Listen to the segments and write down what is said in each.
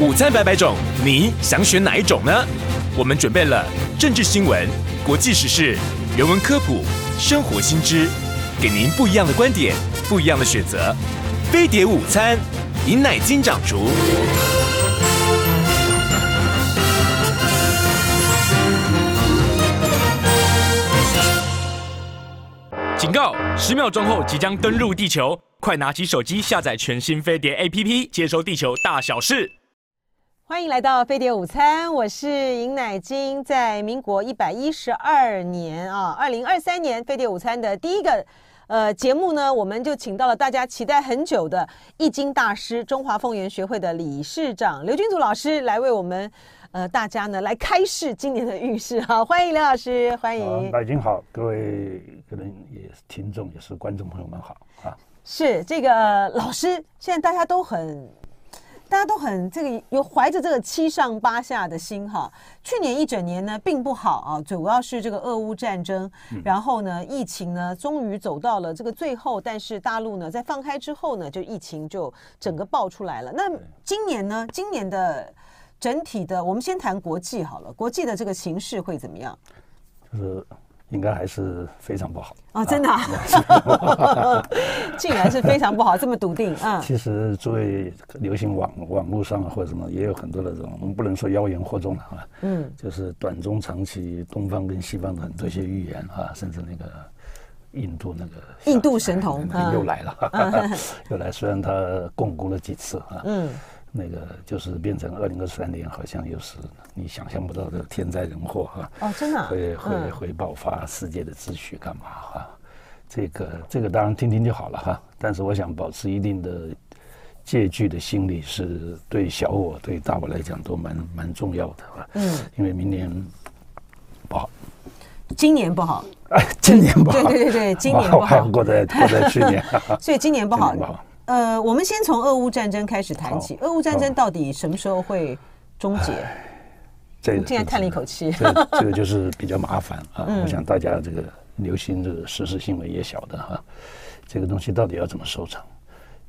午餐百百种，你想选哪一种呢？我们准备了政治新闻、国际时事、人文科普、生活新知，给您不一样的观点，不一样的选择。飞碟午餐，尹乃金掌厨。警告！十秒钟后即将登陆地球，快拿起手机下载全新飞碟 APP，接收地球大小事。欢迎来到飞碟午餐，我是尹乃菁。在民国一百一十二年啊，二零二三年飞碟午餐的第一个呃节目呢，我们就请到了大家期待很久的易经大师、中华凤元学会的理事长刘君祖老师来为我们。呃，大家呢来开示今年的运势哈，欢迎刘老师，欢迎。大家好，各位可能也是听众，也是观众朋友们好啊。是这个、呃、老师，现在大家都很，大家都很这个有怀着这个七上八下的心哈。去年一整年呢并不好啊，主要是这个俄乌战争，嗯、然后呢疫情呢终于走到了这个最后，但是大陆呢在放开之后呢，就疫情就整个爆出来了。那今年呢，今年的。整体的，我们先谈国际好了。国际的这个形势会怎么样？就是应该还是非常不好哦，真的、啊，竟然是非常不好，这么笃定啊！其实作为流行网网络上或者什么，也有很多的这种，我们不能说妖言惑众了啊。嗯，就是短中长期东方跟西方的很多一些预言啊，甚至那个印度那个印度神童又来了，啊、又来，虽然他共工了几次啊，嗯。那个就是变成二零二三年，好像又是你想象不到的天灾人祸哈。哦，真的。会会会爆发世界的秩序干嘛哈？这个这个当然听听就好了哈。但是我想保持一定的戒惧的心理，是对小我对大我来讲都蛮蛮重要的哈。嗯。因为明年不好。今年不好。哎，今年不好。对对对对，今年不好。过在过在去年。所以今年不好。呃，我们先从俄乌战争开始谈起。俄乌战争到底什么时候会终结？这个现在叹了一口气。这这个就是比较麻烦啊。我想大家这个流行这个时事新闻也晓得哈，这个东西到底要怎么收场？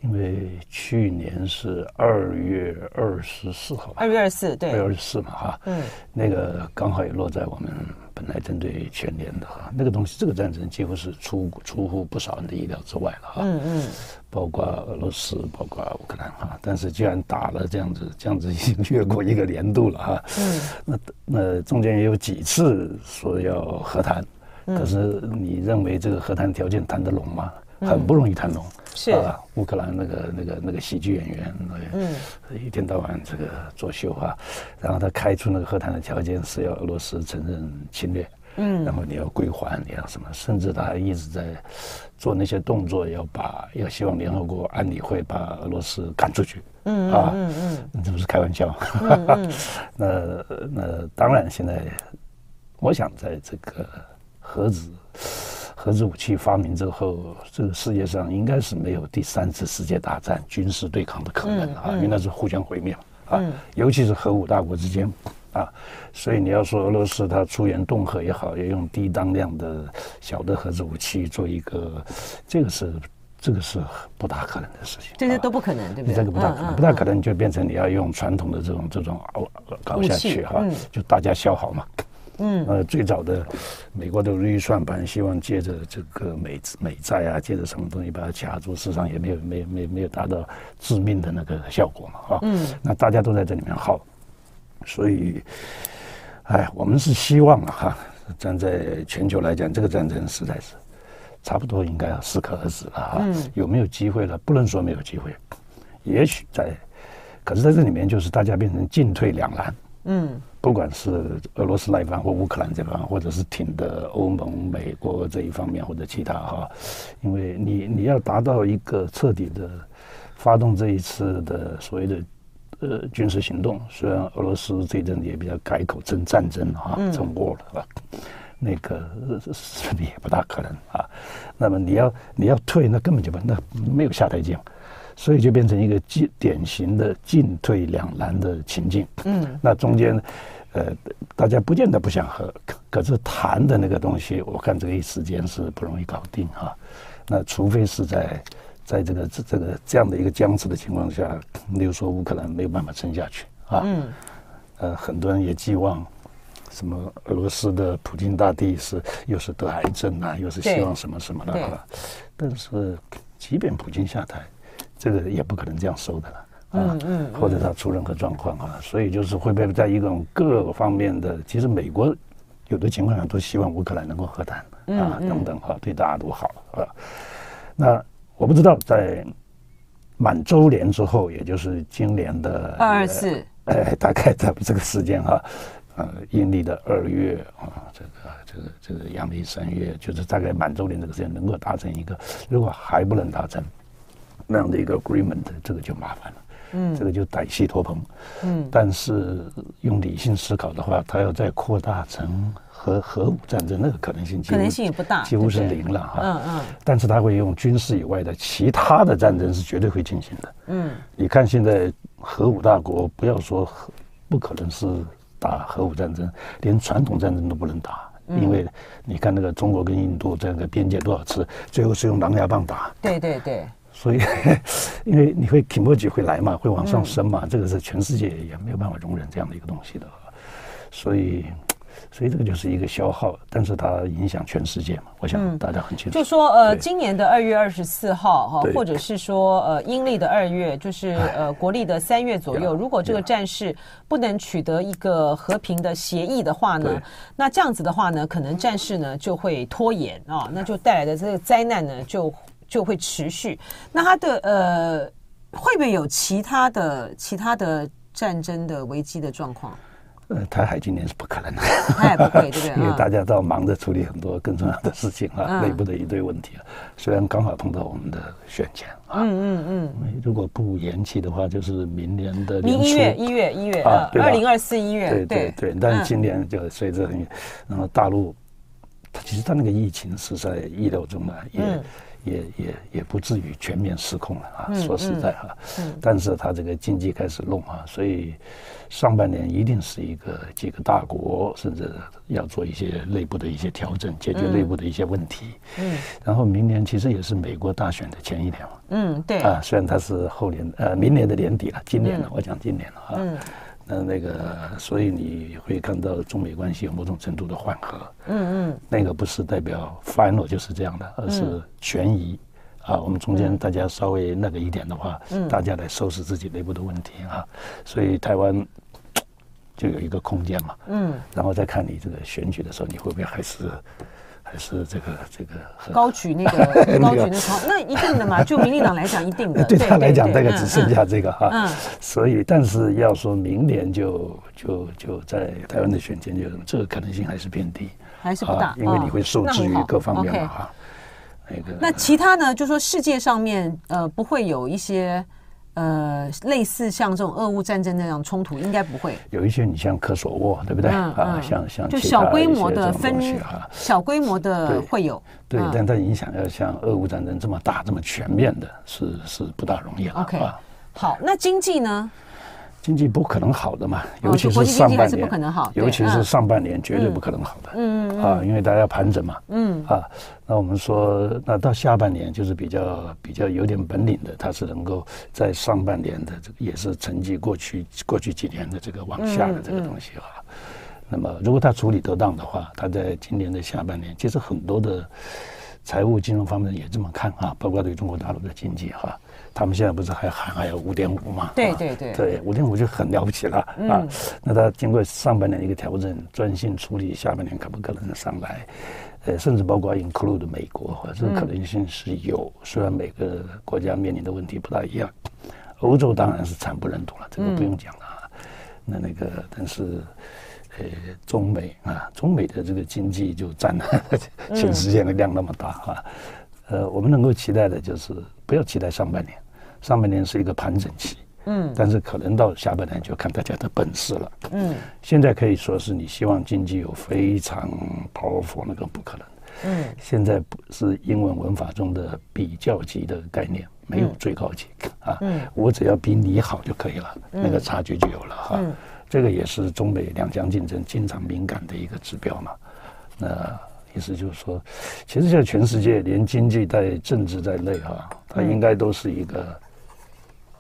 因为去年是二月二十四号，二月二十四，对，二月二十四嘛，哈，嗯，那个刚好也落在我们本来针对全年的哈，那个东西，这个战争几乎是出出乎不少人的意料之外了哈，嗯嗯，包括俄罗斯，包括乌克兰哈，但是既然打了这样子，这样子 已经越过一个年度了哈，嗯，那那中间也有几次说要和谈，可是你认为这个和谈条件谈得拢吗？很不容易谈拢，是。啊，乌克兰那个那个那个喜剧演员，嗯，一天到晚这个作秀啊，然后他开出那个和谈的条件是要俄罗斯承认侵略，嗯，然后你要归还，你要什么，甚至他还一直在做那些动作，要把要希望联合国安理会把俄罗斯赶出去，嗯啊，嗯嗯，这不是开玩笑，嗯，那那当然现在，我想在这个核子。核子武器发明之后，这个世界上应该是没有第三次世界大战军事对抗的可能啊，因为那是互相毁灭啊，尤其是核武大国之间啊，所以你要说俄罗斯它出言恫吓也好，要用低当量的小的核子武器做一个，这个是这个是不大可能的事情，这些都不可能，对不对？这个不大可能，不大可能就变成你要用传统的这种这种熬搞下去哈，就大家消耗嘛。嗯，呃，最早的美国的预算盘希望借着这个美美债啊，借着什么东西把它卡住，事实上也没有没没没有达到致命的那个效果嘛，哈。嗯，那大家都在这里面耗，所以，哎，我们是希望啊，哈，站在全球来讲，这个战争实在是差不多应该要适可而止了，哈。嗯，有没有机会了？不能说没有机会，也许在，可是在这里面就是大家变成进退两难。嗯。不管是俄罗斯那一方或乌克兰这方，或者是挺的欧盟、美国这一方面，或者其他哈，因为你你要达到一个彻底的发动这一次的所谓的呃军事行动，虽然俄罗斯这阵也比较改口称战争哈，称 war 了，那个也不大可能啊。那么你要你要退，那根本就不那没有下台阶。所以就变成一个进典型的进退两难的情境。嗯，那中间，呃，大家不见得不想和，可是谈的那个东西，我看这个一时间是不容易搞定哈。那除非是在，在这个这这个这样的一个僵持的情况下，例如说乌克兰没有办法撑下去啊。嗯。呃，很多人也寄望什么俄罗斯的普京大帝是又是得癌症啊，又是希望什么什么的啊。但是，即便普京下台，这个也不可能这样收的了啊。嗯嗯。或者他出任何状况啊，所以就是会被在一种各方面的，其实美国。有的情况下都希望乌克兰能够和谈啊，等等哈，对大家都好啊。那我不知道在满周年之后，也就是今年的二二四，哎，大概在这个时间哈，呃，阴历的二月啊，这个这个这个阳历三月，就是大概满周年这个时间能够达成一个，如果还不能达成那样的一个 agreement，这个就麻烦了。嗯，这个就歹戏拖棚。嗯，但是用理性思考的话，它要再扩大成核核武战争，那个可能性可能性也不大，几乎是零了哈。嗯嗯。但是它会用军事以外的其他的战争是绝对会进行的。嗯，你看现在核武大国，不要说核，不可能是打核武战争，连传统战争都不能打，因为你看那个中国跟印度这个边界多少次，最后是用狼牙棒打。对对对。所以，因为你会 Kimoji 会来嘛，会往上升嘛，嗯、这个是全世界也没有办法容忍这样的一个东西的，所以，所以这个就是一个消耗，但是它影响全世界嘛，我想大家很清楚。嗯、就说呃，今年的二月二十四号哈，或者是说呃阴历的二月，就是 呃国历的三月左右，如果这个战事不能取得一个和平的协议的话呢，那这样子的话呢，可能战事呢就会拖延啊，那就带来的这个灾难呢就。就会持续，那它的呃，会不会有其他的其他的战争的危机的状况？呃，台海今年是不可能的，台海不会，对不对？因为大家都要忙着处理很多更重要的事情啊，内部的一堆问题啊。虽然刚好碰到我们的选前啊，嗯嗯嗯，如果不延期的话，就是明年的明一月一月一月啊，二零二四一月，对对对。但是今年就随着然后大陆，其实它那个疫情是在意料中的，也。也也也不至于全面失控了啊！说实在哈，但是他这个经济开始弄啊，所以上半年一定是一个几个大国甚至要做一些内部的一些调整，解决内部的一些问题。嗯，然后明年其实也是美国大选的前一年嘛。嗯，对啊，虽然它是后年呃明年的年底了，今年了，我讲今年了哈。嗯。那那个，所以你会看到中美关系有某种程度的缓和。嗯嗯，那个不是代表 final 就是这样的，而是悬疑。啊，我们中间大家稍微那个一点的话，大家来收拾自己内部的问题啊。所以台湾就有一个空间嘛。嗯，然后再看你这个选举的时候，你会不会还是？还是这个这个高举 那个高举那个，那一定的嘛，就民进党来讲一定的。对他来讲，大概只剩下这个哈。嗯。所以，但是要说明年就就就在台湾的选前，就这个可能性还是偏低，还是不大，因为你会受制于各方面嘛哈。那个。那其他呢？就说世界上面呃不会有一些。呃，类似像这种俄乌战争那样冲突，应该不会有一些。你像科索沃，对不对？啊，像像就小规模的分小规模的会有。对，但它影响要像俄乌战争这么大、这么全面的，是是不大容易了。OK，好，那经济呢？经济不可能好的嘛，尤其是上半年，尤其是上半年绝对不可能好的。嗯啊，因为大家盘整嘛。嗯啊，那我们说，那到下半年就是比较比较有点本领的，它是能够在上半年的这个也是承继过去过去几年的这个往下的这个东西啊。那么如果它处理得当的话，它在今年的下半年，其实很多的财务金融方面也这么看啊，包括对中国大陆的经济哈。他们现在不是还喊还有五点五嘛？对对对，对五点五就很了不起了啊！那他经过上半年一个调整，专心处理下半年可不可能上来？呃，甚至包括 include 美国，这个可能性是有。虽然每个国家面临的问题不大一样，欧洲当然是惨不忍睹了，这个不用讲了啊。那那个，但是呃，中美啊，中美的这个经济就占了 全世界的量那么大啊。呃，我们能够期待的就是不要期待上半年，上半年是一个盘整期，嗯，但是可能到下半年就看大家的本事了，嗯，现在可以说是你希望经济有非常 powerful 那个不可能，嗯，现在不是英文文法中的比较级的概念，没有最高级啊，嗯，我只要比你好就可以了，那个差距就有了哈，这个也是中美两强竞争经常敏感的一个指标嘛，那。意思就是说，其实现在全世界连经济在政治在内哈，它应该都是一个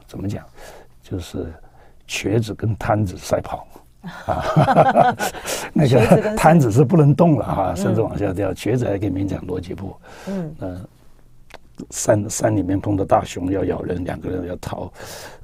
怎么讲？就是瘸子跟摊子赛跑。啊，那个摊子是不能动了哈，甚至往下掉。瘸子还可以勉强逻辑步。嗯，呃，山山里面碰到大熊要咬人，两个人要逃，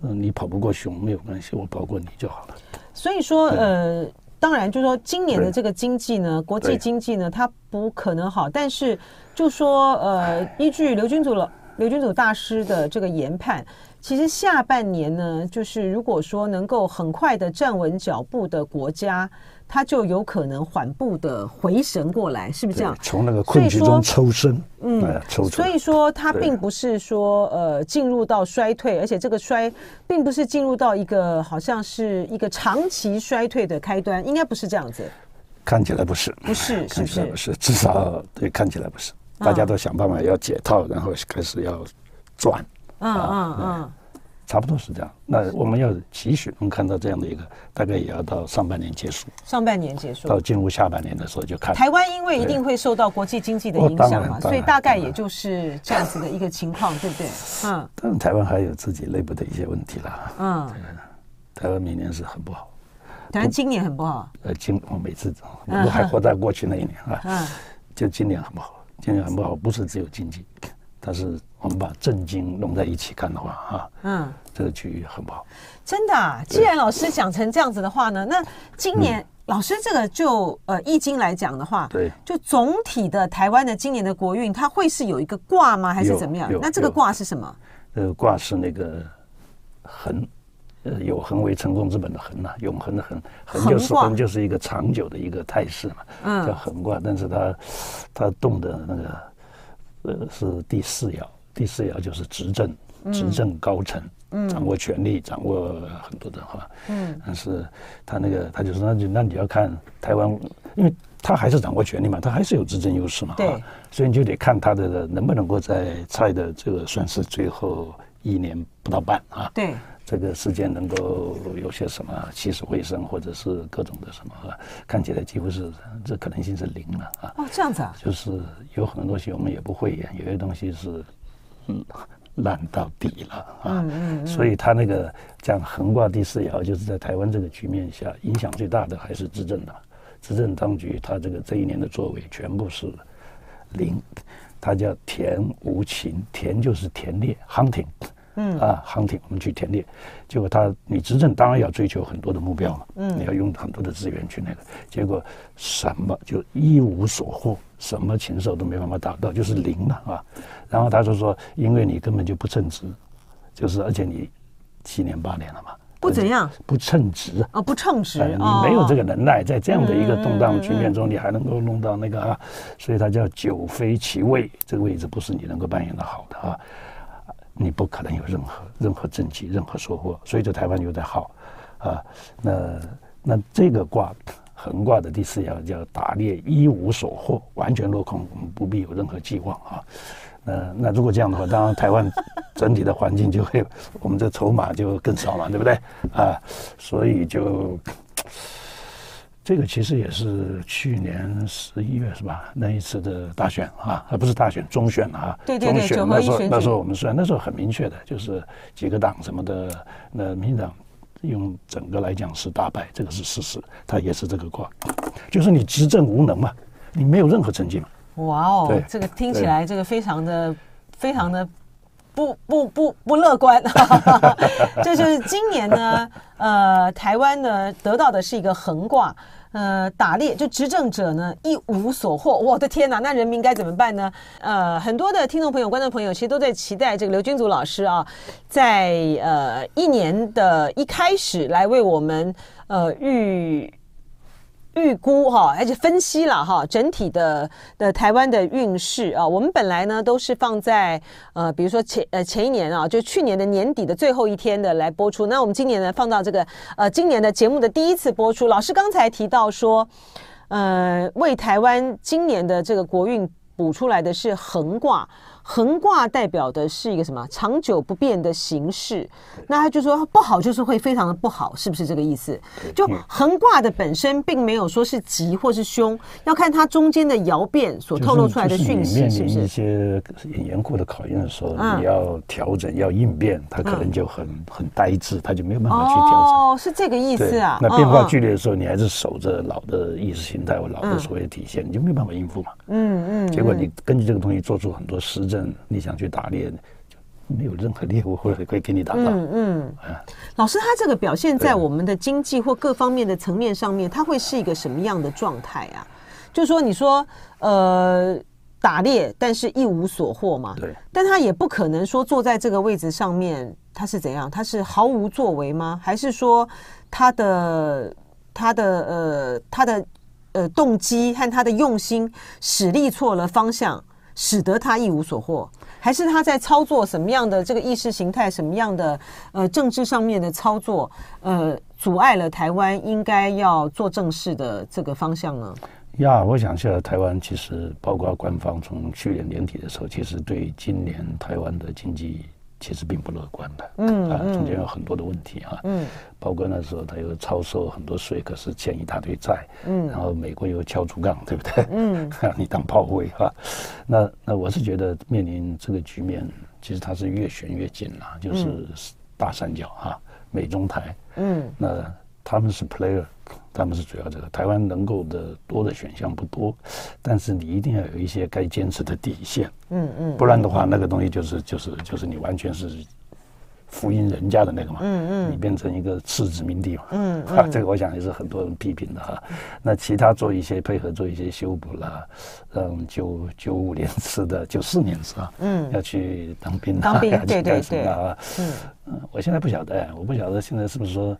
嗯，你跑不过熊没有关系，我跑过你就好了。所以说，呃，当然就是说，今年的这个经济呢，国际经济呢，它不可能好，但是就说，呃，依据刘君祖了。刘君祖大师的这个研判，其实下半年呢，就是如果说能够很快的站稳脚步的国家，它就有可能缓步的回神过来，是不是这样？从那个困局中抽身，嗯，抽出。所以说，他并不是说呃进入到衰退，而且这个衰并不是进入到一个好像是一个长期衰退的开端，应该不是这样子。看起来不是，不是，看起来不是，至少对，看起来不是。大家都想办法要解套，然后开始要转，嗯嗯嗯，差不多是这样。那我们要期许能看到这样的一个，大概也要到上半年结束。上半年结束，到进入下半年的时候就看。台湾因为一定会受到国际经济的影响嘛，所以大概也就是这样子的一个情况，对不对？嗯。但是台湾还有自己内部的一些问题啦。嗯。台湾明年是很不好。台湾今年很不好。呃，今我每次我还活在过去那一年啊。嗯。就今年很不好。今年很不好，不是只有经济，但是我们把正经弄在一起看的话，哈，嗯，这个区域很不好。真的啊？既然老师讲成这样子的话呢，那今年、嗯、老师这个就呃易经来讲的话，对，就总体的台湾的今年的国运，它会是有一个卦吗？还是怎么样？那这个卦是什么？这个卦是那个恒。呃，有恒为成功之本的恒呐，永恒的恒，恒就是恒就是一个长久的一个态势嘛，嗯，叫恒卦。但是它，它动的那个，呃，是第四爻，第四爻就是执政，执政高层，嗯，掌握权力，掌握很多的话，嗯，但是他那个他就说那就那你要看台湾，因为他还是掌握权力嘛，他还是有执政优势嘛，对，所以你就得看他的能不能够在蔡的这个算是最后一年不到半啊，对。这个事件能够有些什么起死回生，或者是各种的什么，看起来几乎是这可能性是零了啊！哦，这样子啊，就是有很多东西我们也不会演，有些东西是嗯烂到底了啊。嗯嗯，嗯。所以他那个讲横挂第四爻，就是在台湾这个局面下，影响最大的还是执政党，执政当局他这个这一年的作为全部是零，他叫田无情，田就是田猎 hunting。嗯。啊，hunting，我们去田猎，结果他你执政当然要追求很多的目标嘛，嗯，你要用很多的资源去那个，结果什么就一无所获，什么禽兽都没办法达到，就是零了啊。然后他就说，因为你根本就不称职，就是而且你七年八年了嘛，不怎样，不称职。啊，不称职，你没有这个能耐，在这样的一个动荡局面中，你还能够弄到那个啊，所以他叫久非其位，这个位置不是你能够扮演的好的啊。你不可能有任何任何政绩、任何收获，所以这台湾有点好，啊，那那这个卦横卦的第四爻叫打猎一无所获，完全落空，我们不必有任何寄望啊。那那如果这样的话，当然台湾整体的环境就会，我们的筹码就更少嘛，对不对？啊，所以就。这个其实也是去年十一月是吧？那一次的大选啊，啊不是大选，中选啊。对对对。中选那时候，那时候我们算那时候很明确的，就是几个党什么的，那民进党用整个来讲是大败，这个是事实。他也是这个卦，就是你执政无能嘛，你没有任何成绩嘛。哇哦，这个听起来这个非常的非常的不不不不乐观。这就是今年呢，呃，台湾呢得到的是一个横卦。呃，打猎就执政者呢一无所获，我的天哪，那人民该怎么办呢？呃，很多的听众朋友、观众朋友其实都在期待这个刘君祖老师啊，在呃一年的一开始来为我们呃预。预估哈，而且分析了哈，整体的的台湾的运势啊，我们本来呢都是放在呃，比如说前呃前一年啊，就去年的年底的最后一天的来播出。那我们今年呢放到这个呃今年的节目的第一次播出。老师刚才提到说，呃，为台湾今年的这个国运补出来的是横卦。横卦代表的是一个什么长久不变的形式，那他就说不好就是会非常的不好，是不是这个意思？就横卦的本身并没有说是吉或是凶，要看它中间的爻变所透露出来的讯息，是不是？一些严酷的考验的时候，你要调整要应变，它可能就很很呆滞，它就没有办法去调整。哦，是这个意思啊。那变化剧烈的时候，你还是守着老的意识形态或老的所谓体现，你就没有办法应付嘛。嗯嗯。结果你根据这个东西做出很多实证，你想去打猎，就没有任何猎物或者可以给你打到。嗯嗯。老师，他这个表现在我们的经济或各方面的层面上面，他会是一个什么样的状态啊？就是说，你说呃打猎，但是一无所获嘛。对。但他也不可能说坐在这个位置上面，他是怎样？他是毫无作为吗？还是说他的他的呃他的呃动机和他的用心使力错了方向？使得他一无所获，还是他在操作什么样的这个意识形态，什么样的呃政治上面的操作，呃，阻碍了台湾应该要做正事的这个方向呢？呀，我想现在台湾其实包括官方从去年年底的时候，其实对今年台湾的经济。其实并不乐观的，嗯啊，中间有很多的问题啊，嗯，包括那时候他又超收很多税，可是欠一大堆债，嗯，然后美国又敲竹杠，对不对？嗯，你当炮灰哈，那那我是觉得面临这个局面，其实它是越悬越紧了，就是大三角哈，美中台，嗯，那他们是 player。他们是主要这个台湾能够的多的选项不多，但是你一定要有一些该坚持的底线，嗯嗯，不然的话，那个东西就是就是就是你完全是福音人家的那个嘛，嗯嗯，你变成一个次殖民地嘛，嗯啊，这个我想也是很多人批评的哈。那其他做一些配合，做一些修补啦，让九九五年次的九四年次啊，嗯，要去当兵，当兵，对对对，啊嗯，我现在不晓得，我不晓得现在是不是说。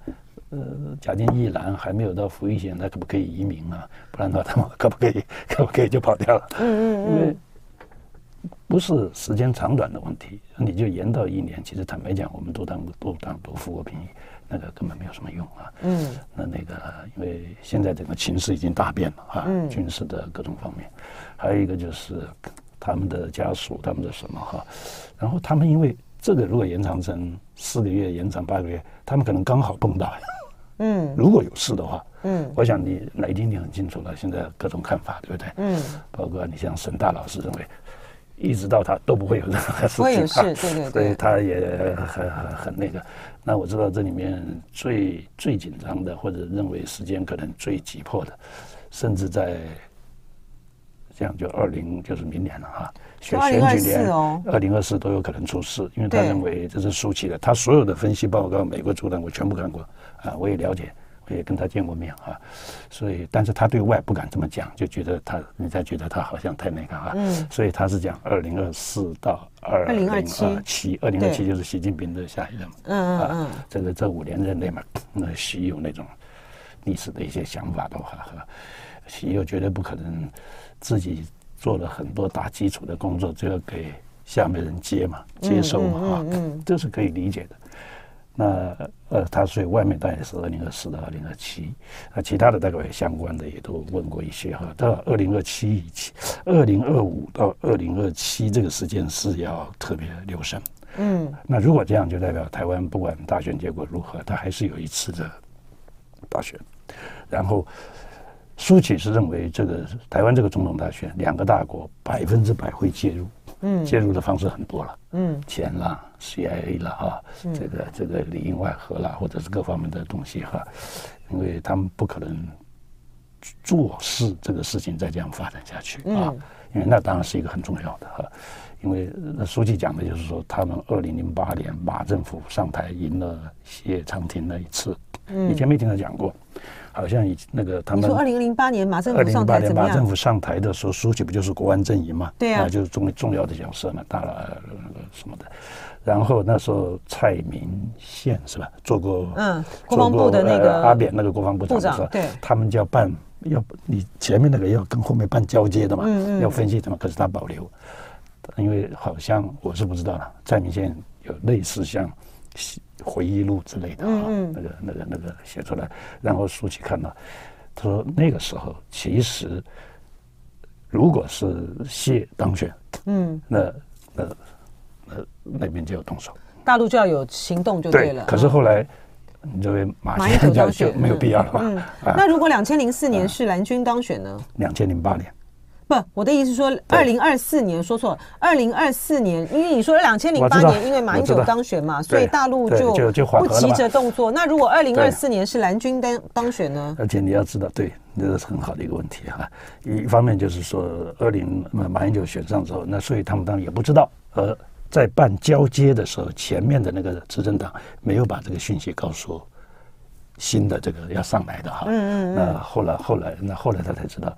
呃，假定一兰还没有到服役前，他可不可以移民啊？不然的话，他们可不可以，可不可以就跑掉了？嗯嗯嗯。因为不是时间长短的问题，你就延到一年，其实坦白讲，我们都当都当都服过兵役，那个根本没有什么用啊。嗯。那那个，因为现在整个情势已经大变了啊，嗯、军事的各种方面，还有一个就是他们的家属，他们的什么哈，然后他们因为这个如果延长成四个月，延长八个月，他们可能刚好碰到。嗯，如果有事的话，嗯，我想你那一定你很清楚了。现在各种看法，对不对？嗯，包括你像沈大老师认为，一直到他都不会有任何事情，对对对，所以他也很很很那个。那我知道这里面最最紧张的，或者认为时间可能最急迫的，甚至在这样就二零就是明年了哈，选选举年二零二四都有可能出事，因为他认为这是舒淇的。他所有的分析报告，美国主党我全部看过。啊，我也了解，我也跟他见过面啊，所以，但是他对外不敢这么讲，就觉得他，你才觉得他好像太那个啊，嗯，所以他是讲二零二四到二零二七，二零二七就是习近平的下一任，嗯嗯嗯，这个这五年任内嘛，那习有那种历史的一些想法的话，哈，习又绝对不可能自己做了很多打基础的工作，就要给下面人接嘛，接收嘛，啊，嗯，这是可以理解的。那呃，他所以外面大概是二零二四到二零二七，那其他的大概相关的也都问过一些哈。到二零二七以前，二零二五到二零二七这个时间是要特别留神。嗯，那如果这样，就代表台湾不管大选结果如何，他还是有一次的大选。然后苏启是认为这个台湾这个总统大选，两个大国百分之百会介入。嗯，介入的方式很多了，嗯，钱啦，CIA 啦，哈，这个这个里应外合啦，或者是各方面的东西哈，因为他们不可能做事这个事情再这样发展下去啊，因为那当然是一个很重要的哈，因为书记讲的就是说，他们二零零八年马政府上台赢了谢长廷那一次，以前没听他讲过。好像以那个他们说，二零零八年马政府上台怎么样？马政府上台的时候，书记不就是国安阵营嘛？对啊，就是重重要的角色嘛，大了那个什么的。然后那时候蔡明宪是吧？做过嗯，国防部的那个阿扁那个国防部长是吧，对，他们就要办要你前面那个要跟后面办交接的嘛，嗯嗯，要分析什么？可是他保留，因为好像我是不知道了。蔡明宪有类似像。回忆录之类的啊，嗯嗯那个、那个、那个写出来，然后书记看到，他说那个时候其实，如果是谢当选，嗯，那那那那边就要动手，大陆就要有行动就对了。对，可是后来。你认为马马英九当选没有必要了吧？嗯，那如果两千零四年是蓝军当选呢？两千零八年，不，我的意思是说二零二四年，说错了，二零二四年，因为你说两千零八年，因为马英九当选嘛，所以大陆就就不急着动作。那如果二零二四年是蓝军当当选呢？而且你要知道，对，这是很好的一个问题哈。一方面就是说，二零马英九选上之后，那所以他们当然也不知道，呃。在办交接的时候，前面的那个执政党没有把这个讯息告诉新的这个要上来的哈。嗯嗯。那后来后来那后来他才知道。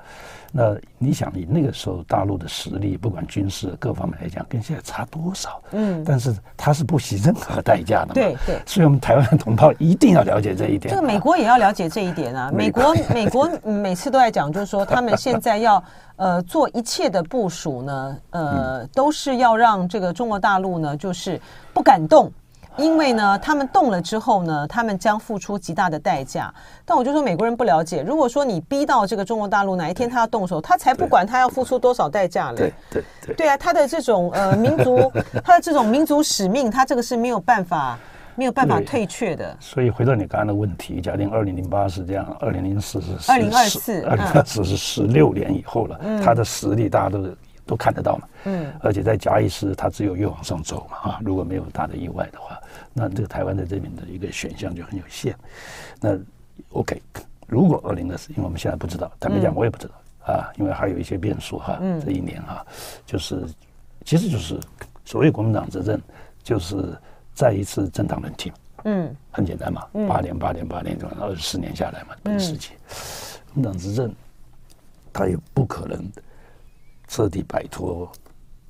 那你想，你那个时候大陆的实力，不管军事各方面来讲，跟现在差多少？嗯。但是他是不惜任何代价的嘛。对对。所以我们台湾的同胞一定要了解这一点。这个美国也要了解这一点啊！美国美国 每次都在讲，就是说他们现在要。呃，做一切的部署呢，呃，都是要让这个中国大陆呢，就是不敢动，因为呢，他们动了之后呢，他们将付出极大的代价。但我就说美国人不了解，如果说你逼到这个中国大陆哪一天他要动手，他才不管他要付出多少代价嘞。对对对。对啊，他的这种呃民族，他的这种民族使命，他这个是没有办法。没有办法退却的。所以回到你刚刚的问题，假定二零零八是这样，二零零四是二零二四，二零二四是十六年以后了。嗯，他的实力大家都都看得到嘛。嗯，而且在假以时，他只有越往上走嘛啊！如果没有大的意外的话，那这个台湾在这边的一个选项就很有限。那 OK，如果二零二四，因为我们现在不知道，坦白讲我也不知道、嗯、啊，因为还有一些变数哈。嗯，这一年哈，就是其实就是所谓国民党执政，就是。再一次政党轮替，嗯，很简单嘛，八年八年八年，二十四年下来嘛，本世纪，国民党执政，他也不可能彻底摆脱，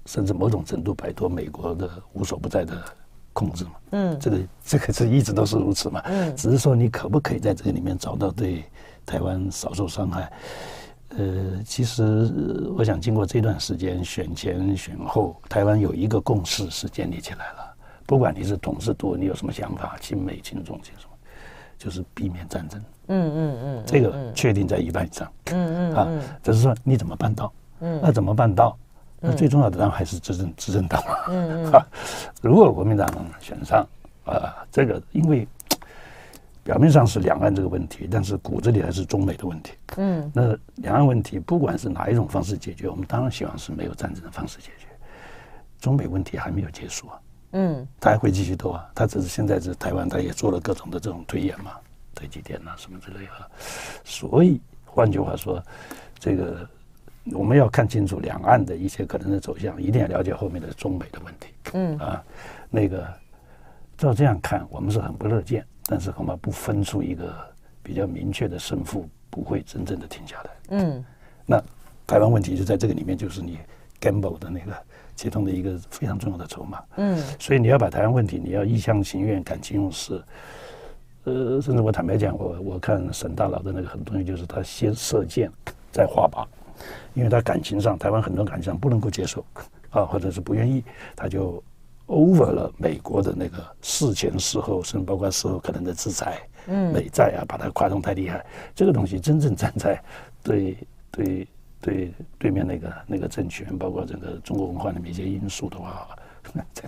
甚至某种程度摆脱美国的无所不在的控制嘛，嗯，这个这个是一直都是如此嘛，嗯，只是说你可不可以在这个里面找到对台湾少受伤害？呃，其实我想经过这段时间选前选后，台湾有一个共识是建立起来了。不管你是统治多，你有什么想法，亲美亲中亲什么，就是避免战争。嗯嗯嗯，这个确定在一半以上。嗯嗯啊，只是说你怎么办到？嗯，那怎么办到？那最重要的当然还是执政执政党嘛。嗯嗯。如果国民党选上，啊，这个因为表面上是两岸这个问题，但是骨子里还是中美的问题。嗯。那两岸问题不管是哪一种方式解决，我们当然希望是没有战争的方式解决。中美问题还没有结束啊。嗯，他还会继续斗啊，他只是现在是台湾，他也做了各种的这种推演嘛，推几天啊什么之类的。所以换句话说，这个我们要看清楚两岸的一些可能的走向，一定要了解后面的中美的问题。嗯啊，那个照这样看，我们是很不乐见，但是恐怕不分出一个比较明确的胜负，不会真正的停下来。嗯，那台湾问题就在这个里面，就是你 gamble 的那个。其中的一个非常重要的筹码，嗯，所以你要把台湾问题，你要一厢情愿、感情用事，呃，甚至我坦白讲，我我看沈大佬的那个很多东西，就是他先射箭再画靶，因为他感情上台湾很多感情上不能够接受啊，或者是不愿意，他就 over 了美国的那个事前事后，甚至包括事后可能的制裁，嗯，美债啊，把它夸张太厉害，这个东西真正站在对对。对对面那个那个政权，包括整个中国文化里面一些因素的话，这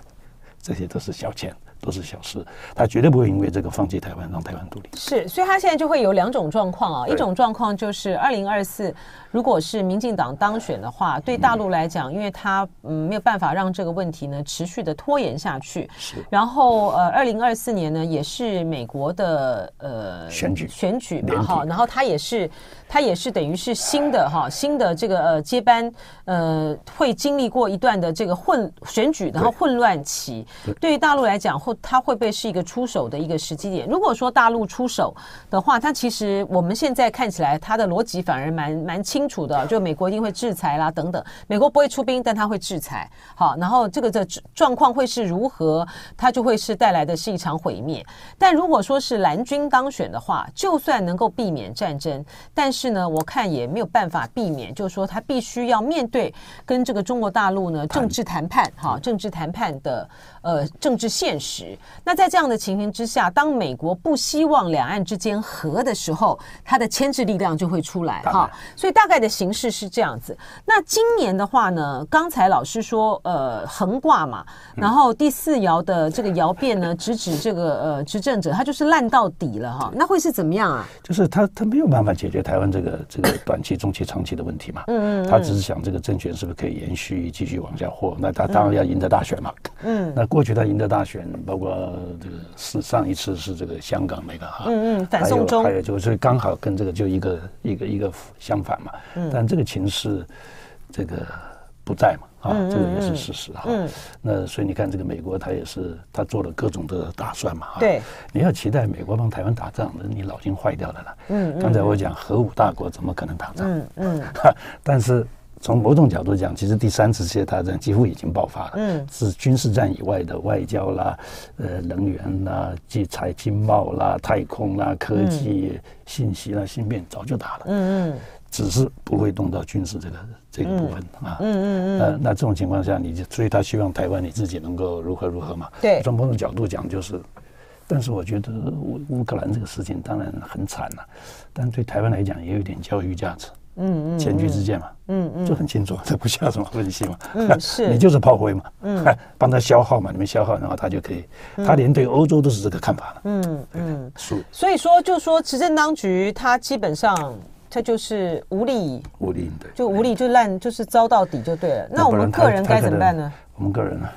这些都是小钱。都是小事，他绝对不会因为这个放弃台湾，让台湾独立。是，所以他现在就会有两种状况啊，一种状况就是二零二四，如果是民进党当选的话，对大陆来讲，因为他嗯没有办法让这个问题呢持续的拖延下去。是。然后呃，二零二四年呢也是美国的呃选举选举嘛哈，然后他也是他也是等于是新的哈新的这个呃接班呃会经历过一段的这个混选举，然后混乱期，对于大陆来讲会。他会不会是一个出手的一个时机点？如果说大陆出手的话，他其实我们现在看起来，他的逻辑反而蛮蛮清清楚的，就美国一定会制裁啦等等。美国不会出兵，但他会制裁。好，然后这个的状况会是如何？他就会是带来的是一场毁灭。但如果说是蓝军当选的话，就算能够避免战争，但是呢，我看也没有办法避免，就是说他必须要面对跟这个中国大陆呢政治谈判，哈，政治谈判的。呃政治现实。那在这样的情形之下，当美国不希望两岸之间和的时候，它的牵制力量就会出来哈。所以大概的形式是这样子。那今年的话呢，刚才老师说呃横挂嘛，然后第四爻的这个爻变呢，直指这个呃执政者，他就是烂到底了哈。那会是怎么样啊？就是他他没有办法解决台湾这个这个短期、中期、长期的问题嘛。嗯嗯。他只是想这个政权是不是可以延续，继续往下活。那他当然要赢得大选嘛。嗯。那过去他赢得大选，包括这个是上一次是这个香港那个哈。嗯嗯。反送中。还有就是刚好跟这个就一个一个一个相反嘛。嗯。但这个情势，这个不在嘛。啊，这个也是事实哈。嗯。那所以你看，这个美国他也是他做了各种的打算嘛。对。你要期待美国帮台湾打仗，那你脑筋坏掉了啦。嗯。刚才我讲核武大国怎么可能打仗？嗯嗯。但是。从某种角度讲，其实第三次世界大战几乎已经爆发了。嗯，是军事战以外的外交啦、呃能源啦、经财经贸啦、太空啦、科技、信息啦、芯片早就打了。嗯嗯，只是不会动到军事这个这个部分啊。嗯嗯嗯。呃，那这种情况下，你就所以他希望台湾你自己能够如何如何嘛。对。从某种角度讲，就是，但是我觉得乌乌克兰这个事情当然很惨了，但对台湾来讲也有点教育价值。嗯嗯，前车之鉴嘛，嗯嗯，就很清楚，这不需要什么分析嘛，嗯 是，你就是炮灰嘛，嗯，帮他消耗嘛，你们消耗，然后他就可以，他连对欧洲都是这个看法了，嗯嗯，是，所以说就说执政当局他基本上他就是无力，无力对，就无力就烂，就是遭到底就对了。那我们个人该怎么办呢？我们个人呢？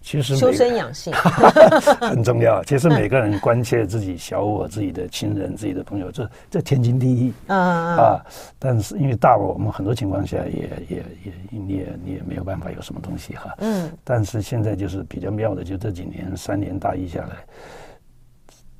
其实修身养性 很重要。其实每个人关切自己小我、自己的亲人、自己的朋友，这这天经地义。嗯啊，但是因为大我，我们很多情况下也也也你也你也没有办法有什么东西哈。嗯。但是现在就是比较妙的，就这几年三年大疫下来，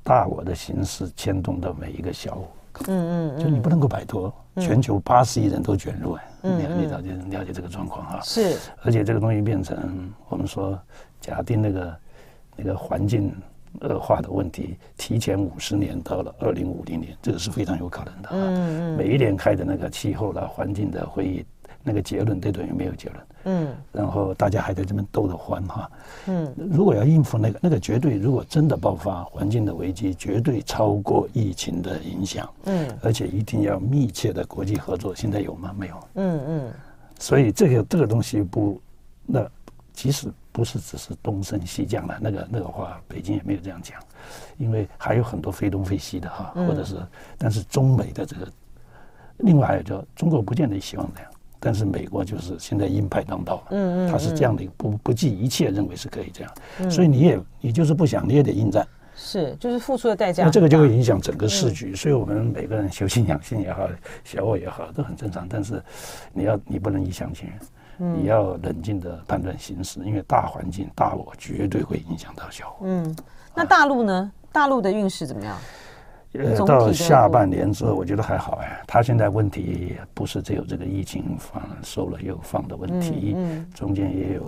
大我的形式牵动到每一个小我。嗯嗯。就你不能够摆脱，全球八十亿人都卷入。嗯。你了解了解这个状况哈。是。而且这个东西变成我们说。假定那个那个环境恶化的问题提前五十年到了二零五零年，这个是非常有可能的。嗯嗯。每一年开的那个气候啦、环境的会议，那个结论对等于没有结论。嗯。然后大家还在这边斗得欢哈。嗯。如果要应付那个那个绝对，如果真的爆发环境的危机，绝对超过疫情的影响。嗯。而且一定要密切的国际合作，现在有吗？没有。嗯嗯。所以这个这个东西不，那即使。不是只是东升西降了，那个那个话，北京也没有这样讲，因为还有很多非东非西的哈，或者是，但是中美的这个，另外还有叫中国不见得希望这样，但是美国就是现在鹰派当道了，嗯嗯，他是这样的一个不不计一切认为是可以这样，所以你也你就是不想你也得应战，是就是付出的代价，那这个就会影响整个市局，所以我们每个人修心养性也好，小我也好都很正常，但是你要你不能一厢情愿。你要冷静的判断形势，因为大环境大我绝对会影响到小我。嗯，那大陆呢？大陆的运势怎么样？呃，到下半年之后，我觉得还好哎。他现在问题不是只有这个疫情放收了又放的问题，嗯，中间也有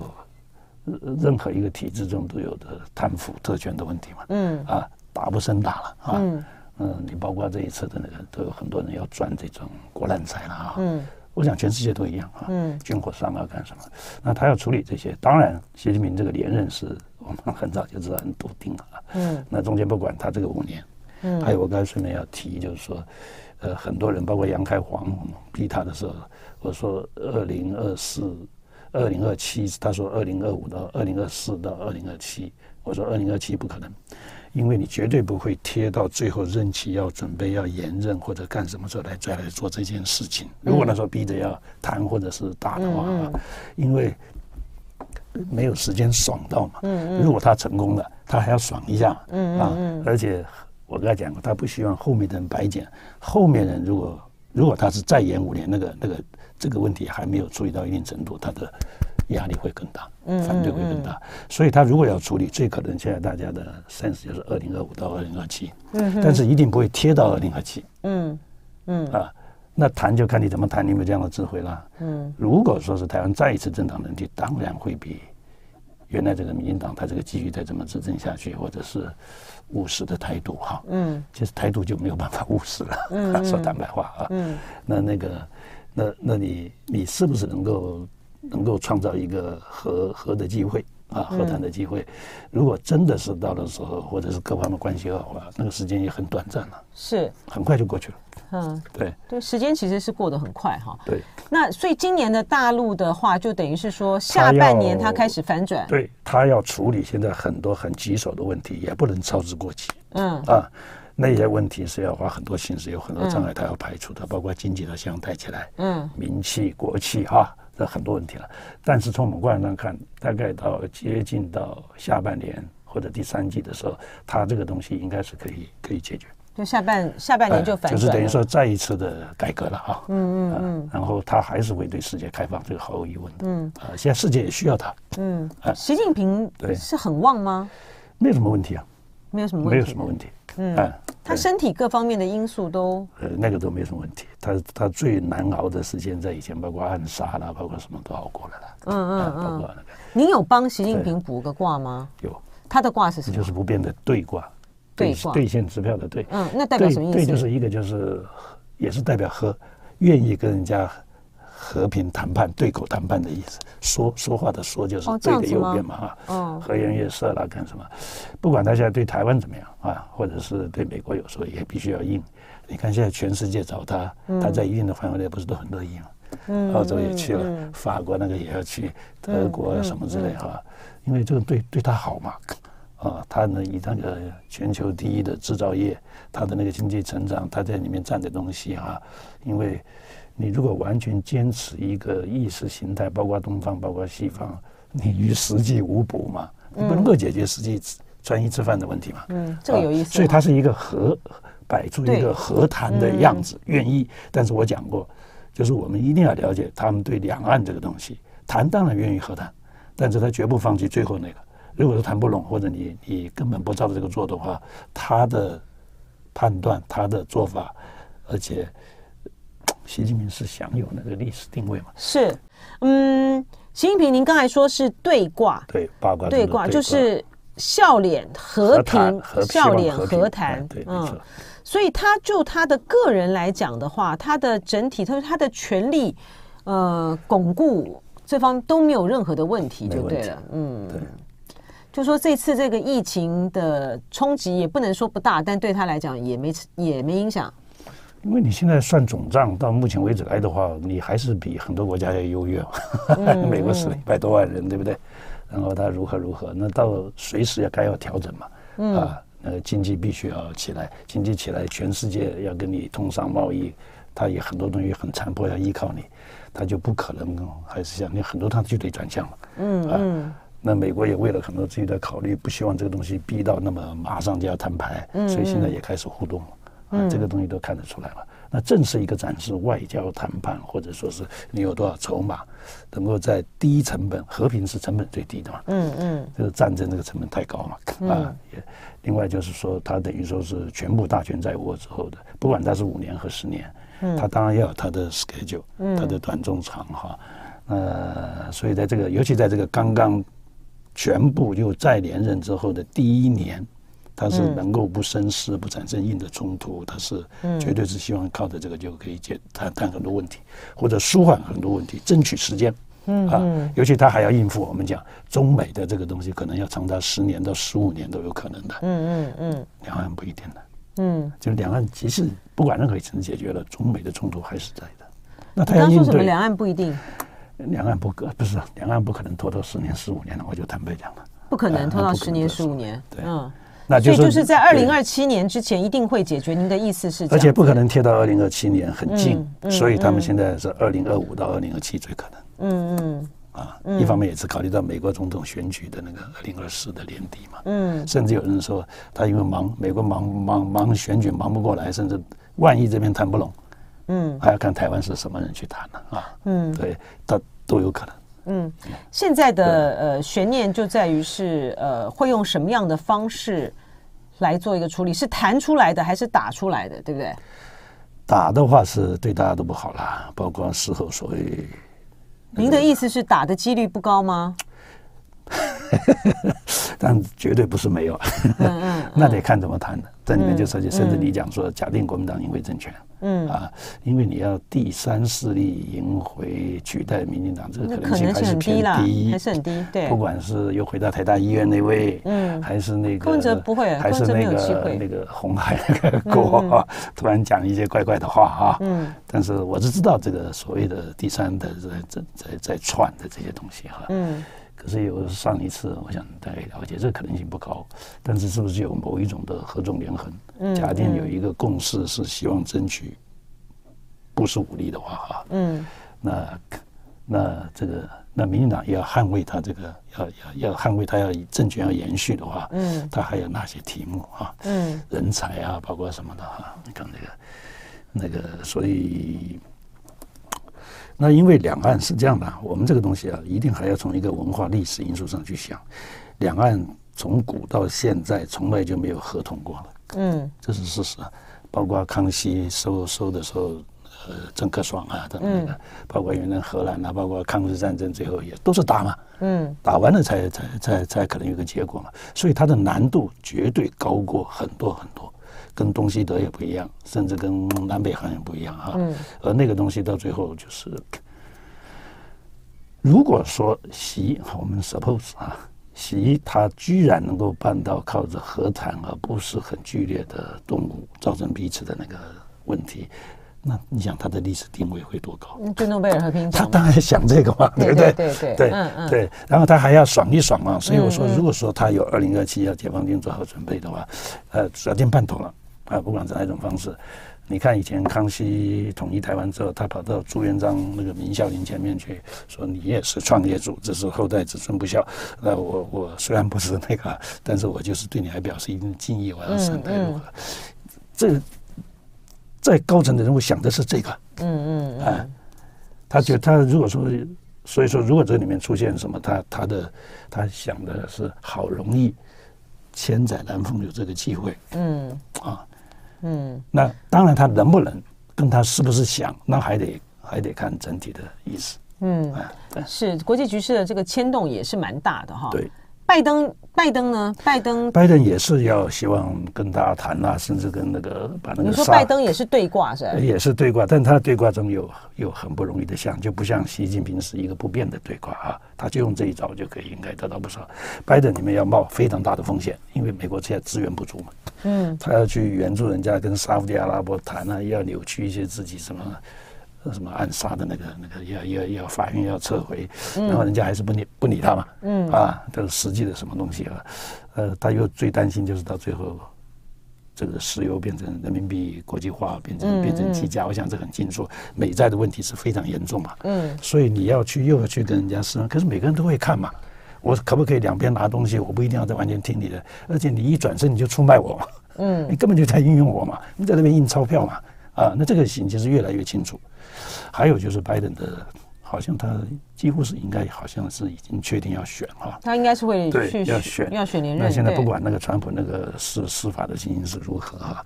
任何一个体制中都有的贪腐特权的问题嘛。嗯，啊，打不胜打了啊。嗯，嗯，你包括这一次的那个，都有很多人要赚这种国难财了啊。嗯。我想全世界都一样啊，嗯，军火商要干什么？那他要处理这些，当然，习近平这个连任是我们很早就知道很笃定了，嗯，那中间不管他这个五年，嗯，还有我刚才顺便要提，就是说，呃，很多人包括杨开煌逼他的时候，我说二零二四、二零二七，他说二零二五到二零二四到二零二七，我说二零二七不可能。因为你绝对不会贴到最后任期要准备要延任或者干什么时候来再来做这件事情。如果那时候逼着要谈或者是打的话，因为没有时间爽到嘛。嗯嗯如果他成功了，他还要爽一下。嗯啊，而且我跟他讲过，他不希望后面的人白捡。后面人如果如果他是再延五年，那个那个这个问题还没有处理到一定程度，他的。压力会更大，反对会更大，所以他如果要处理，最可能现在大家的 sense 就是二零二五到二零二七，但是一定不会贴到二零二七，嗯嗯。啊，那谈就看你怎么谈，你有没有这样的智慧啦，嗯，如果说是台湾再一次政党轮替，当然会比原来这个民进党他这个继续再这么执政下去，或者是务实的态度哈，嗯，其实态度就没有办法务实了，嗯，说坦白话啊，嗯，那那个那那你你是不是能够？能够创造一个和和的机会啊，和谈的机会。如果真的是到的时候，或者是各方的关系恶化，那个时间也很短暂了，是很快就过去了。嗯，对对，时间其实是过得很快哈。对，那所以今年的大陆的话，就等于是说下半年它开始反转。对，它要处理现在很多很棘手的问题，也不能操之过急。嗯啊，那些问题是要花很多心思，有很多障碍，它要排除的，包括经济的向带起来，嗯，名气、国气哈，这很多问题了。但是从我们观察上看，大概到接近到下半年或者第三季的时候，他这个东西应该是可以可以解决。就下半下半年就反转、呃，就是等于说再一次的改革了哈。嗯嗯嗯、呃。然后他还是会对世界开放，这个毫无疑问的。嗯。啊、呃，现在世界也需要他。嗯。啊，习近平对是很旺吗？没有什么问题啊。没有什么问题。没有什么问题。嗯。他身体各方面的因素都呃那个都没什么问题。他他最难熬的时间在以前，包括暗杀啦，包括什么都熬过了啦。嗯嗯嗯。包括那个。您有帮习近平补个卦吗？有。他的卦是什么？就是不变的对卦。兑兑现支票的对，嗯，那代表什么意思？兑就是一个就是，也是代表和，愿意跟人家和平谈判、对口谈判的意思。说说话的说就是对的右边嘛，哈、和颜悦色啦，干什么？不管他现在对台湾怎么样啊，或者是对美国，有时候也必须要硬。你看现在全世界找他，嗯、他在一定的范围内不是都很乐意吗？嗯，澳洲也去了，嗯、法国那个也要去，德国什么之类哈，因为这个对对他好嘛。啊，他呢以那个全球第一的制造业，他的那个经济成长，他在里面占的东西哈、啊，因为你如果完全坚持一个意识形态，包括东方，包括西方，你与实际无补嘛，你不能够解决实际穿衣吃饭的问题嘛。嗯，这个有意思、啊。所以它是一个和摆出一个和谈的样子，愿意。但是我讲过，就是我们一定要了解他们对两岸这个东西，谈当然愿意和谈，但是他绝不放弃最后那个。如果是谈不拢，或者你你根本不照着这个做的话，他的判断、他的做法，而且习近平是享有那个历史定位嘛？是，嗯，习近平，您刚才说是对卦，对，八卦对卦就是笑脸和平，笑脸和谈，对，嗯，所以他就他的个人来讲的话，他的整体，他说他的权力，呃，巩固这方都没有任何的问题，就对了，嗯，对。就说这次这个疫情的冲击也不能说不大，但对他来讲也没也没影响。因为你现在算总账，到目前为止来的话，你还是比很多国家要优越。嗯、美国死了一百多万人，对不对？然后他如何如何，那到随时要该要调整嘛。嗯、啊，那经济必须要起来，经济起来，全世界要跟你通商贸易，他也很多东西很残破，要依靠你，他就不可能还是像你很多他就得转向了。嗯嗯。啊那美国也为了很多自己的考虑，不希望这个东西逼到那么马上就要摊牌，所以现在也开始互动了，嗯、啊，这个东西都看得出来了。那正是一个展示外交谈判，或者说是你有多少筹码，能够在低成本，和平是成本最低的嘛，嗯嗯，这个战争这个成本太高了，啊，也另外就是说，他等于说是全部大权在握之后的，不管他是五年和十年，嗯，他当然要有他的 schedule，嗯，他的短中长哈，呃，所以在这个，尤其在这个刚刚。全部又再连任之后的第一年，他是能够不生事、不产生硬的冲突，他是绝对是希望靠着这个就可以解谈谈很多问题，或者舒缓很多问题，争取时间。嗯啊，尤其他还要应付我们讲中美的这个东西，可能要长达十年到十五年都有可能的。嗯嗯嗯，两岸不一定的。嗯，就两岸即使不管任何一层解决了，中美的冲突还是在的。那他要说什么？两岸不一定。两岸不可不是两岸不可能拖到十年十五年了，我就坦白讲了，不可能拖到十年十五年。对，嗯，那就是在二零二七年之前一定会解决。您的意思是？而且不可能贴到二零二七年很近，所以他们现在是二零二五到二零二七最可能。嗯嗯。啊，一方面也是考虑到美国总统选举的那个二零二四的年底嘛。嗯。甚至有人说他因为忙，美国忙忙忙选举忙不过来，甚至万一这边谈不拢。嗯，还要看台湾是什么人去谈呢？啊，嗯，对，他都有可能。嗯，现在的呃悬念就在于是呃会用什么样的方式来做一个处理？是弹出来的还是打出来的？对不对？打的话是对大家都不好啦，包括事后所谓。您的意思是打的几率不高吗？但绝对不是没有，那得看怎么谈的。这里面就涉及，甚至你讲说，假定国民党赢回政权，嗯。啊，因为你要第三势力赢回取代民进党，这个可能性还是偏低，还是很低。对，不管是又回到台大医院那位，嗯，还是那个，不会，还是那个那个红海那个郭，突然讲一些怪怪的话哈，嗯，但是我是知道这个所谓的第三的在在在在串的这些东西哈，嗯。可是有上一次，我想大概了解，这可能性不高。但是是不是有某一种的合纵连横？假定有一个共识，是希望争取不是武力的话，哈，嗯，那那这个那民进党要捍卫他这个要要要捍卫他要政权要延续的话，嗯，他还有哪些题目啊？嗯，人才啊，包括什么的哈？你看那个那个，所以。那因为两岸是这样的，我们这个东西啊，一定还要从一个文化历史因素上去想。两岸从古到现在从来就没有合同过了，嗯，这是事实。包括康熙收收的时候，呃，郑克爽啊等等那个，包括原来荷兰啊，包括抗日战争最后也都是打嘛，嗯，打完了才才才才可能有个结果嘛。所以它的难度绝对高过很多很多。跟东西德也不一样，甚至跟南北韩也不一样哈。嗯。而那个东西到最后就是，如果说习，我们 suppose 啊，习他居然能够办到靠着和谈而不是很剧烈的动武造成彼此的那个问题，那你想他的历史定位会多高？就诺贝尔和平奖。他当然想这个嘛，对不对？对对对。对然后他还要爽一爽嘛，所以我说，如果说他有二零二七要解放军做好准备的话，呃，小电半妥了。啊，不管是哪一种方式，你看以前康熙统一台湾之后，他跑到朱元璋那个明孝陵前面去说：“你也是创业主，这是后代子孙不孝。”那我我虽然不是那个，但是我就是对你还表示一定的敬意，我要善待如何？这个在高层的人物想的是这个，嗯嗯啊，他觉得他如果说，所以说如果这里面出现什么，他他的他想的是好容易。千载难逢有这个机会，嗯啊，嗯，那当然他能不能跟他是不是想，那还得还得看整体的意思，嗯。啊，是国际局势的这个牵动也是蛮大的哈，对。拜登，拜登呢？拜登，拜登也是要希望跟大家谈啊，甚至跟那个把那个。你说拜登也是对挂是吧？也是对挂，但他的对挂中有有很不容易的像，就不像习近平是一个不变的对挂啊，他就用这一招就可以应该得到不少。拜登里面要冒非常大的风险，因为美国现在资源不足嘛，嗯，他要去援助人家跟沙乌地阿拉伯谈啊，要扭曲一些自己什么。什么暗杀的那个那个要要要法院要撤回，然后人家还是不理不理他嘛，嗯。啊，这是实际的什么东西啊？呃，他又最担心就是到最后，这个石油变成人民币国际化，变成变成计价，我想这很清楚，美债的问题是非常严重嘛，嗯，所以你要去又要去跟人家试，可是每个人都会看嘛，我可不可以两边拿东西？我不一定要在完全听你的，而且你一转身你就出卖我嘛，嗯，你根本就在运用我嘛，你在那边印钞票嘛，啊，那这个情形是越来越清楚。还有就是拜登的，好像他几乎是应该，好像是已经确定要选哈。他应该是会对要选要选连任。那现在不管那个川普那个司司法的情形是如何哈，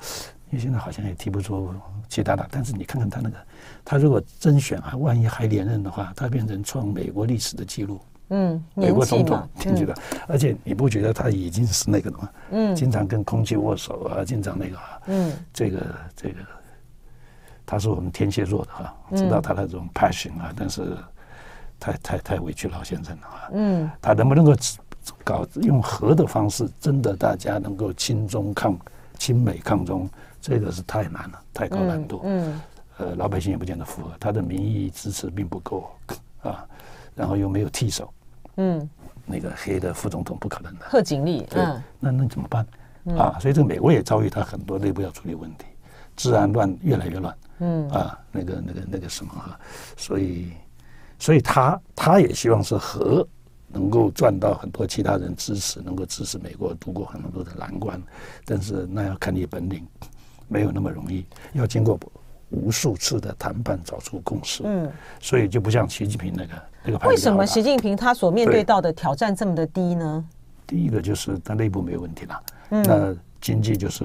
因为现在好像也提不出其他的。但是你看看他那个，他如果真选啊，万一还连任的话，他变成创美国历史的记录。嗯，美国总统 听觉得，而且你不觉得他已经是那个了吗？嗯，经常跟空气握手啊，经常那个啊，嗯，这个这个。他是我们天蝎座的哈，知道他的这种 passion 啊，但是太太太委屈老先生了啊。嗯，他能不能够搞用和的方式，真的大家能够亲中抗亲美抗中，这个是太难了，太高难度。嗯，呃，老百姓也不见得符合他的民意支持并不够啊，然后又没有替手。嗯，那个黑的副总统不可能的。贺锦丽，对，那那怎么办啊？所以这个美国也遭遇他很多内部要处理问题，治安乱越来越乱。嗯啊，那个那个那个什么哈，所以，所以他他也希望是和能够赚到很多其他人支持，能够支持美国度过很多的难关，但是那要看你本领，没有那么容易，要经过无数次的谈判找出共识。嗯，所以就不像习近平那个那个。为什么习近平他所面对到的挑战这么的低呢？第一个就是他内部没有问题了。嗯，那。经济就是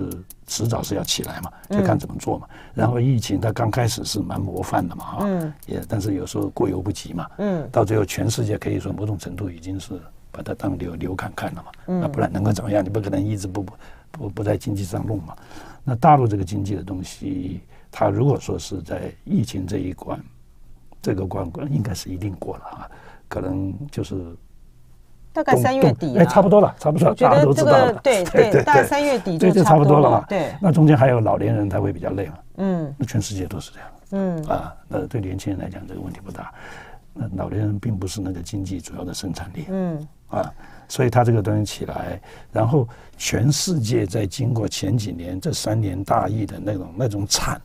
迟早是要起来嘛，就看怎么做嘛。然后疫情它刚开始是蛮模范的嘛，哈，也但是有时候过犹不及嘛，嗯，到最后全世界可以说某种程度已经是把它当流流看看了嘛，那不然能够怎么样？你不可能一直不不不不在经济上弄嘛。那大陆这个经济的东西，它如果说是在疫情这一关，这个关关应该是一定过了啊，可能就是大概三月底，哎，差不多了，差不多了，大家都知道了，对对，大概三月底就差不多了嘛。对，那中间还有老年人，他会比较累嘛。嗯，那全世界都是这样。嗯啊，那对年轻人来讲，这个问题不大。那老年人并不是那个经济主要的生产力。嗯啊，所以他这个东西起来，然后全世界在经过前几年这三年大疫的那种那种惨，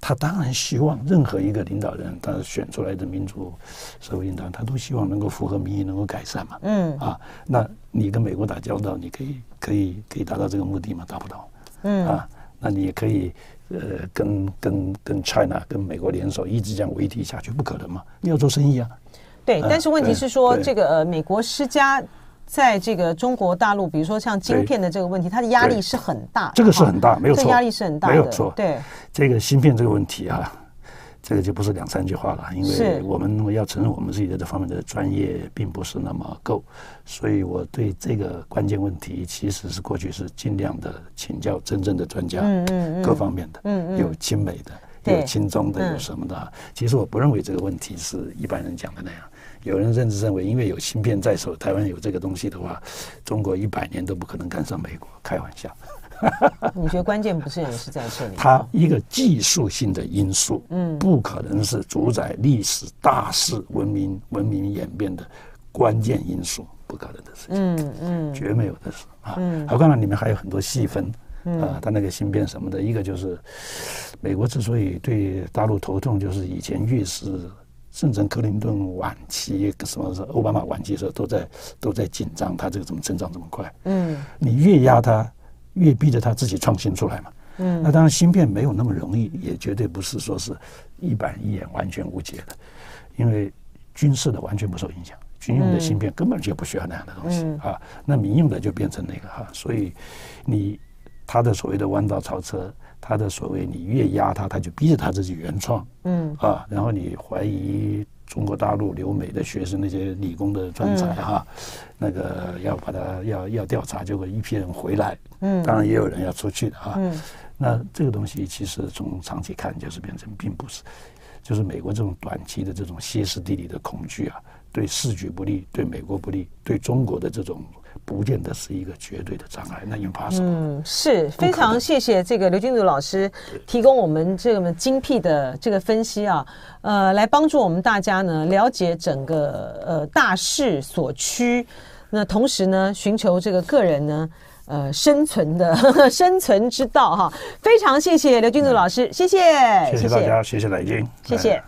他当然希望任何一个领导人，他选出来的民主社会领导人，他都希望能够符合民意，能够改善嘛。嗯啊，那你跟美国打交道，你可以可以可以达到这个目的吗？达不到。嗯啊，那你也可以。呃，跟跟跟 China 跟美国联手，一直这样围敌下去，不可能嘛？你要做生意啊。对，但是问题是说，这个呃，美国施加在这个中国大陆，比如说像晶片的这个问题，它的压力是很大。这个是很大，没有错。压力是很大的，没有错。对，这个芯片这个问题啊。这个就不是两三句话了，因为我们要承认我们自己的这方面的专业并不是那么够，所以我对这个关键问题其实是过去是尽量的请教真正的专家，嗯嗯各方面的，嗯嗯，有亲美的，有亲中的，有什么的。其实我不认为这个问题是一般人讲的那样，有人甚至认为，因为有芯片在手，台湾有这个东西的话，中国一百年都不可能赶上美国，开玩笑。你觉得关键不是也是在这里？它一个技术性的因素，嗯，不可能是主宰历史大势、文明文明演变的关键因素，不可能的事情，嗯嗯，绝没有的事啊。我看到里面还有很多细分，啊，它那个芯片什么的，一个就是美国之所以对大陆头痛，就是以前越是甚至克林顿晚期，什么是奥巴马晚期的时候，都在都在紧张，他这个怎么成长这么快？嗯，你越压他。越逼着他自己创新出来嘛，嗯，那当然芯片没有那么容易，也绝对不是说是一板一眼完全无解的，因为军事的完全不受影响，军用的芯片根本就不需要那样的东西、嗯、啊，那民用的就变成那个哈、啊，所以你他的所谓的弯道超车，他的所谓你越压他，他就逼着他自己原创，嗯啊，然后你怀疑。中国大陆留美的学生，那些理工的专才哈，那个要把他要要调查，结果一批人回来，嗯，当然也有人要出去的哈。那这个东西其实从长期看，就是变成并不是，就是美国这种短期的这种歇斯底里的恐惧啊，对世局不利，对美国不利，对中国的这种。不见得是一个绝对的障碍，那又怕什么？嗯，是非常谢谢这个刘君祖老师提供我们这么精辟的这个分析啊，呃，来帮助我们大家呢了解整个呃大势所趋，那同时呢寻求这个个人呢呃生存的 生存之道哈。非常谢谢刘君祖老师，嗯、谢谢，谢谢大家，谢谢，谢谢来宾，谢谢。